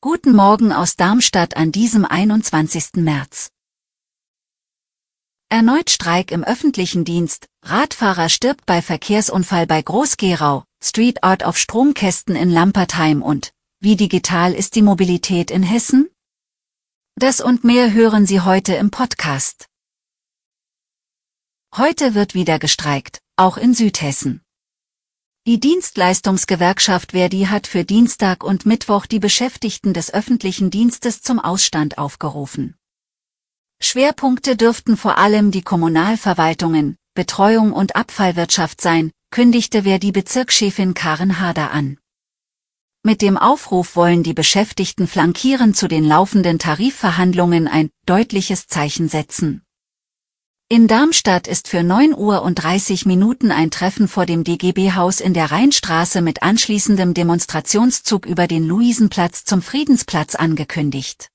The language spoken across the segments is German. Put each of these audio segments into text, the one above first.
Guten Morgen aus Darmstadt an diesem 21. März. Erneut Streik im öffentlichen Dienst, Radfahrer stirbt bei Verkehrsunfall bei Groß-Gerau, Street Art auf Stromkästen in Lampertheim und Wie digital ist die Mobilität in Hessen? Das und mehr hören Sie heute im Podcast. Heute wird wieder gestreikt, auch in Südhessen. Die Dienstleistungsgewerkschaft Verdi hat für Dienstag und Mittwoch die Beschäftigten des öffentlichen Dienstes zum Ausstand aufgerufen. Schwerpunkte dürften vor allem die Kommunalverwaltungen, Betreuung und Abfallwirtschaft sein, kündigte Verdi Bezirkschefin Karen Hader an. Mit dem Aufruf wollen die Beschäftigten flankieren zu den laufenden Tarifverhandlungen ein deutliches Zeichen setzen. In Darmstadt ist für 9 Uhr und 30 Minuten ein Treffen vor dem DGB-Haus in der Rheinstraße mit anschließendem Demonstrationszug über den Luisenplatz zum Friedensplatz angekündigt.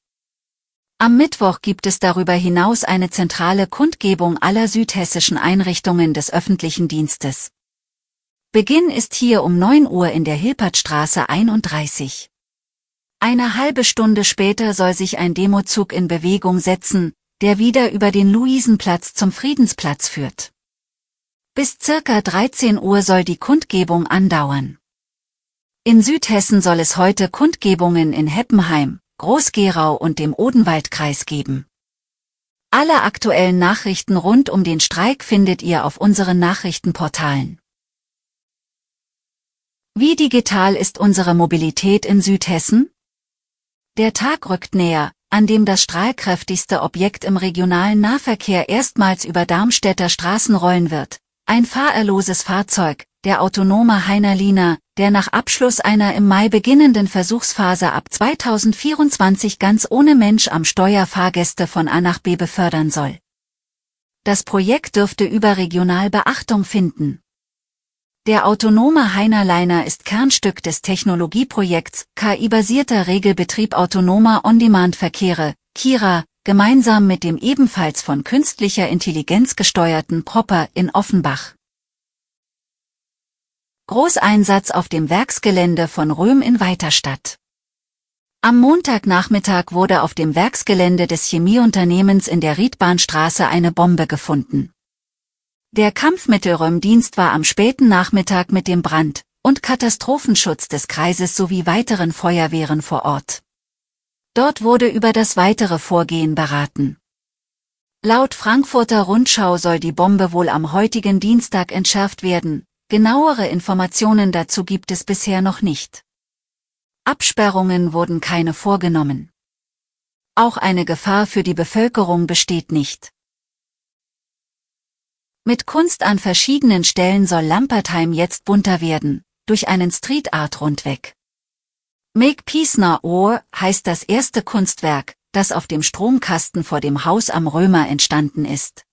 Am Mittwoch gibt es darüber hinaus eine zentrale Kundgebung aller südhessischen Einrichtungen des öffentlichen Dienstes. Beginn ist hier um 9 Uhr in der Hilpertstraße 31. Eine halbe Stunde später soll sich ein Demozug in Bewegung setzen, der wieder über den Luisenplatz zum Friedensplatz führt. Bis circa 13 Uhr soll die Kundgebung andauern. In Südhessen soll es heute Kundgebungen in Heppenheim, Groß-Gerau und dem Odenwaldkreis geben. Alle aktuellen Nachrichten rund um den Streik findet ihr auf unseren Nachrichtenportalen. Wie digital ist unsere Mobilität in Südhessen? Der Tag rückt näher, an dem das strahlkräftigste Objekt im regionalen Nahverkehr erstmals über Darmstädter Straßen rollen wird. Ein fahrerloses Fahrzeug, der autonome Heinerliner, der nach Abschluss einer im Mai beginnenden Versuchsphase ab 2024 ganz ohne Mensch am Steuer Fahrgäste von A nach B befördern soll. Das Projekt dürfte überregional Beachtung finden. Der autonome Heinerliner ist Kernstück des Technologieprojekts KI-basierter Regelbetrieb autonomer On-Demand-Verkehre, Kira, gemeinsam mit dem ebenfalls von künstlicher Intelligenz gesteuerten Propper in Offenbach. Großeinsatz auf dem Werksgelände von Röhm in Weiterstadt. Am Montagnachmittag wurde auf dem Werksgelände des Chemieunternehmens in der Riedbahnstraße eine Bombe gefunden. Der Kampfmittelräumdienst war am späten Nachmittag mit dem Brand- und Katastrophenschutz des Kreises sowie weiteren Feuerwehren vor Ort. Dort wurde über das weitere Vorgehen beraten. Laut Frankfurter Rundschau soll die Bombe wohl am heutigen Dienstag entschärft werden, genauere Informationen dazu gibt es bisher noch nicht. Absperrungen wurden keine vorgenommen. Auch eine Gefahr für die Bevölkerung besteht nicht. Mit Kunst an verschiedenen Stellen soll Lampertheim jetzt bunter werden, durch einen Street Art Rundweg. Make Peace Now Or heißt das erste Kunstwerk, das auf dem Stromkasten vor dem Haus am Römer entstanden ist.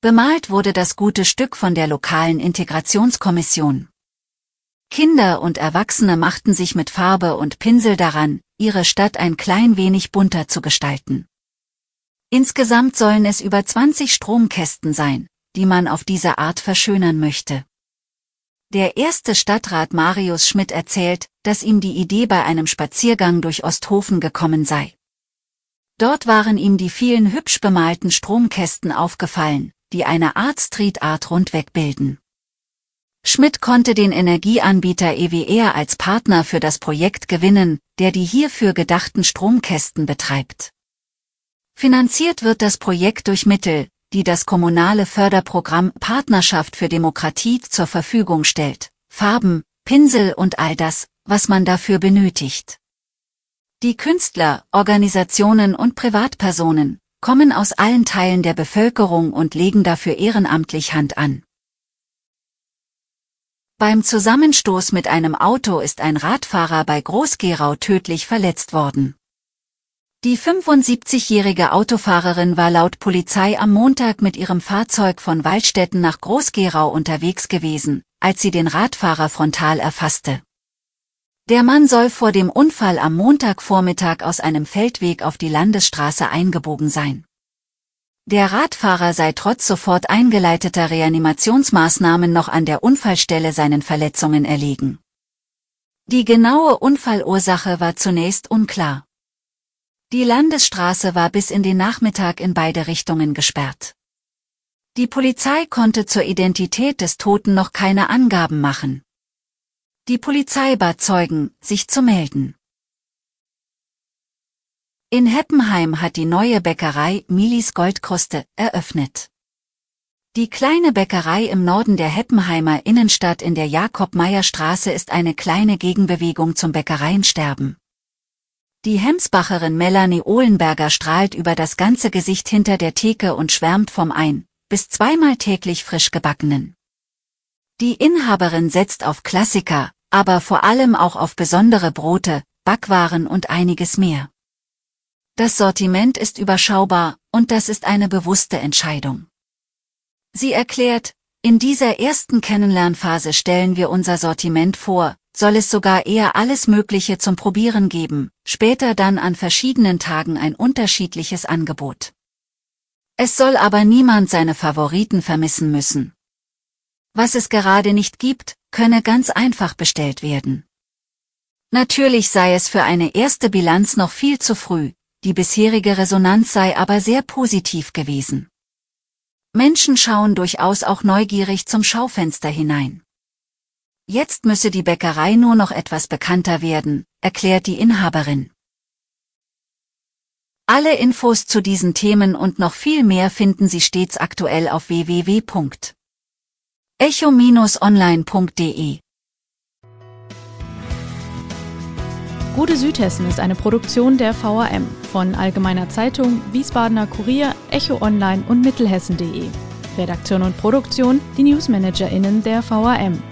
Bemalt wurde das gute Stück von der lokalen Integrationskommission. Kinder und Erwachsene machten sich mit Farbe und Pinsel daran, ihre Stadt ein klein wenig bunter zu gestalten. Insgesamt sollen es über 20 Stromkästen sein, die man auf diese Art verschönern möchte. Der erste Stadtrat Marius Schmidt erzählt, dass ihm die Idee bei einem Spaziergang durch Osthofen gekommen sei. Dort waren ihm die vielen hübsch bemalten Stromkästen aufgefallen, die eine Art Street Art Rundweg bilden. Schmidt konnte den Energieanbieter EWR als Partner für das Projekt gewinnen, der die hierfür gedachten Stromkästen betreibt. Finanziert wird das Projekt durch Mittel, die das kommunale Förderprogramm Partnerschaft für Demokratie zur Verfügung stellt, Farben, Pinsel und all das, was man dafür benötigt. Die Künstler, Organisationen und Privatpersonen kommen aus allen Teilen der Bevölkerung und legen dafür ehrenamtlich Hand an. Beim Zusammenstoß mit einem Auto ist ein Radfahrer bei Groß-Gerau tödlich verletzt worden. Die 75-jährige Autofahrerin war laut Polizei am Montag mit ihrem Fahrzeug von Waldstätten nach Groß-Gerau unterwegs gewesen, als sie den Radfahrer frontal erfasste. Der Mann soll vor dem Unfall am Montagvormittag aus einem Feldweg auf die Landesstraße eingebogen sein. Der Radfahrer sei trotz sofort eingeleiteter Reanimationsmaßnahmen noch an der Unfallstelle seinen Verletzungen erlegen. Die genaue Unfallursache war zunächst unklar. Die Landesstraße war bis in den Nachmittag in beide Richtungen gesperrt. Die Polizei konnte zur Identität des Toten noch keine Angaben machen. Die Polizei bat Zeugen, sich zu melden. In Heppenheim hat die neue Bäckerei Milis Goldkruste eröffnet. Die kleine Bäckerei im Norden der Heppenheimer Innenstadt in der Jakob-Meyer-Straße ist eine kleine Gegenbewegung zum Bäckereiensterben. Die Hemsbacherin Melanie Ohlenberger strahlt über das ganze Gesicht hinter der Theke und schwärmt vom ein, bis zweimal täglich frisch gebackenen. Die Inhaberin setzt auf Klassiker, aber vor allem auch auf besondere Brote, Backwaren und einiges mehr. Das Sortiment ist überschaubar, und das ist eine bewusste Entscheidung. Sie erklärt, in dieser ersten Kennenlernphase stellen wir unser Sortiment vor, soll es sogar eher alles Mögliche zum Probieren geben, später dann an verschiedenen Tagen ein unterschiedliches Angebot. Es soll aber niemand seine Favoriten vermissen müssen. Was es gerade nicht gibt, könne ganz einfach bestellt werden. Natürlich sei es für eine erste Bilanz noch viel zu früh, die bisherige Resonanz sei aber sehr positiv gewesen. Menschen schauen durchaus auch neugierig zum Schaufenster hinein. Jetzt müsse die Bäckerei nur noch etwas bekannter werden, erklärt die Inhaberin. Alle Infos zu diesen Themen und noch viel mehr finden Sie stets aktuell auf www.echo-online.de. Gute Südhessen ist eine Produktion der VAM von Allgemeiner Zeitung, Wiesbadener Kurier, Echo Online und Mittelhessen.de. Redaktion und Produktion die NewsmanagerInnen der VAM.